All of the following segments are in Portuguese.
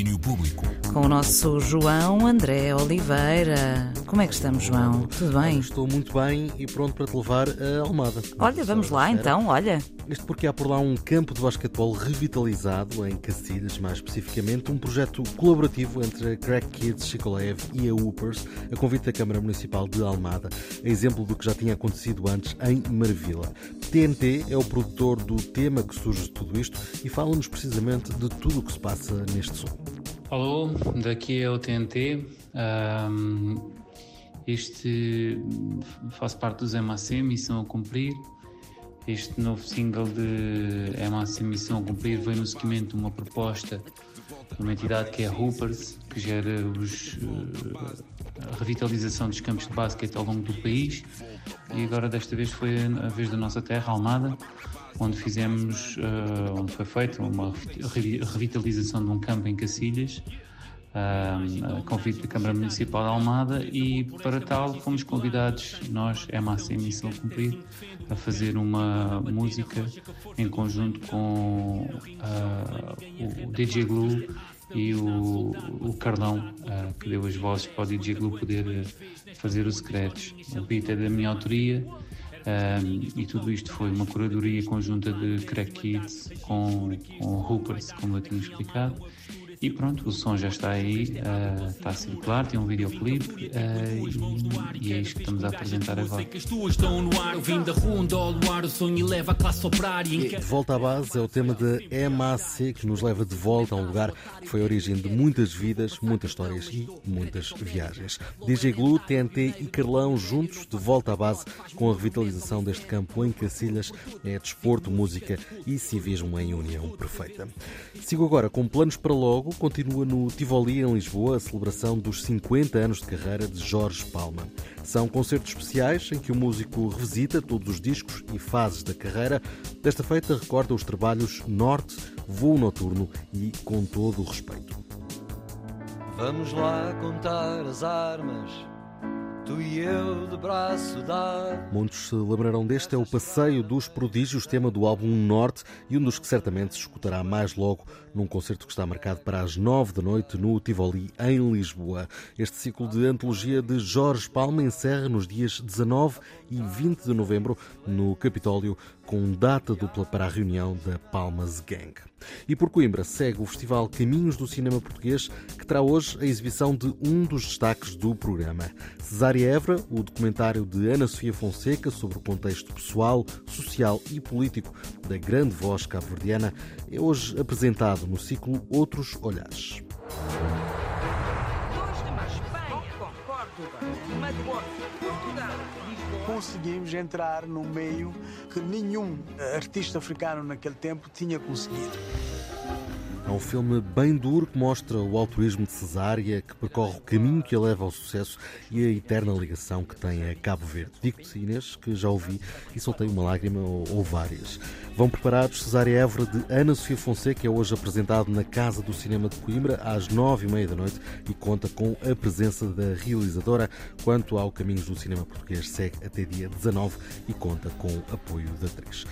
Domínio Público. Com o nosso João André Oliveira. Como é que estamos, João? Tudo bem? Estou muito bem e pronto para te levar a Almada. Olha, vamos lá então, olha. Isto porque há por lá um campo de basquetebol revitalizado em Cacilhas, mais especificamente, um projeto colaborativo entre a Crack Kids Chicolev e a Hoopers, a convite da Câmara Municipal de Almada, a exemplo do que já tinha acontecido antes em Marvila. TNT é o produtor do tema que surge de tudo isto e fala-nos precisamente de tudo o que se passa neste som. Alô, daqui é o TNT. Um, este faz parte dos MAC, Missão a Cumprir. Este novo single de MAC Missão a Cumprir vem no seguimento de uma proposta de uma entidade que é a Hoopers, que gera os, a revitalização dos campos de basquete ao longo do país. E agora, desta vez, foi a vez da nossa terra, Almada, onde fizemos, uh, onde foi feita uma revitalização de um campo em Cacilhas, uh, convite da Câmara Municipal de Almada e para tal fomos convidados, nós, MAC Missão Cumprir, a fazer uma música em conjunto com uh, o DJ Glue e o, o Carlão, que deu as vozes para o DJ Glue poder uh, fazer os secretos. O beat é da minha autoria um, e tudo isto foi uma curadoria conjunta de Crack Kids com, com Hoopers, como eu tinha explicado. E pronto, o som já está aí, uh, está a circular, tem um videoclipe uh, e, e, é isto que estamos a apresentar agora. De volta à base é o tema de MAC que nos leva de volta a um lugar que foi a origem de muitas vidas, muitas histórias e muitas viagens. DJ Glue, TNT e Carlão juntos de volta à base com a revitalização deste campo em Cacilhas é desporto, música e civismo em união perfeita. Sigo agora com planos para logo continua no Tivoli, em Lisboa, a celebração dos 50 anos de carreira de Jorge Palma. São concertos especiais em que o músico revisita todos os discos e fases da carreira. Desta feita, recorda os trabalhos Norte, Voo Noturno e Com Todo o Respeito. Vamos lá contar as armas tu e eu de braço dado. Muitos se lembrarão deste, é o Passeio dos Prodígios, tema do álbum Norte e um dos que certamente se escutará mais logo num concerto que está marcado para as nove da noite no Tivoli, em Lisboa. Este ciclo de antologia de Jorge Palma encerra nos dias 19 e 20 de novembro no Capitólio, com data dupla para a reunião da Palmas Gang. E por Coimbra segue o Festival Caminhos do Cinema Português, que terá hoje a exibição de um dos destaques do programa. Cesária Évora, o documentário de Ana Sofia Fonseca sobre o contexto pessoal, social e político da grande voz cabo-verdiana, é hoje apresentado no ciclo Outros Olhares. Conseguimos entrar num meio que nenhum artista africano naquele tempo tinha conseguido. É um filme bem duro que mostra o altruísmo de Cesária, que percorre o caminho que a leva ao sucesso e a eterna ligação que tem a Cabo Verde. Digo-te, Inês, que já ouvi e soltei uma lágrima ou, ou várias. Vão preparados Cesária Évora de Ana Sofia Fonseca, é hoje apresentado na Casa do Cinema de Coimbra às nove e meia da noite e conta com a presença da realizadora. Quanto ao Caminhos do Cinema Português, segue até dia 19 e conta com apoio da atriz.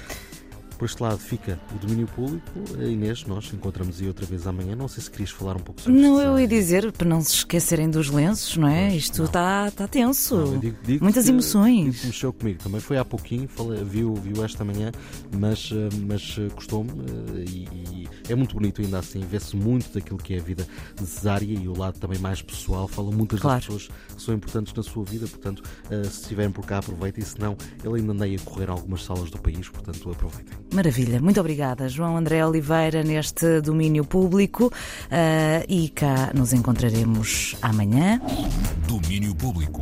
Por este lado fica o domínio público. A Inês, nós encontramos aí outra vez amanhã. Não sei se querias falar um pouco sobre Não, eu ia dizer, para não se esquecerem dos lenços, não é? Pois, Isto está tá tenso. Não, digo, digo Muitas que, emoções. Mexeu comigo também. Foi há pouquinho, falei, viu, viu esta manhã, mas, eh, mas eh, gostou-me eh, e, e, é muito bonito ainda assim. Vê-se muito daquilo que é a vida de cesárea e o lado também mais pessoal. Falam muitas claro. das pessoas que são importantes na sua vida. Portanto, se estiverem por cá, aproveitem. Se não, ele ainda anda a correr algumas salas do país. Portanto, aproveitem. Maravilha, muito obrigada, João André Oliveira, neste domínio público. Uh, e cá nos encontraremos amanhã. Domínio Público.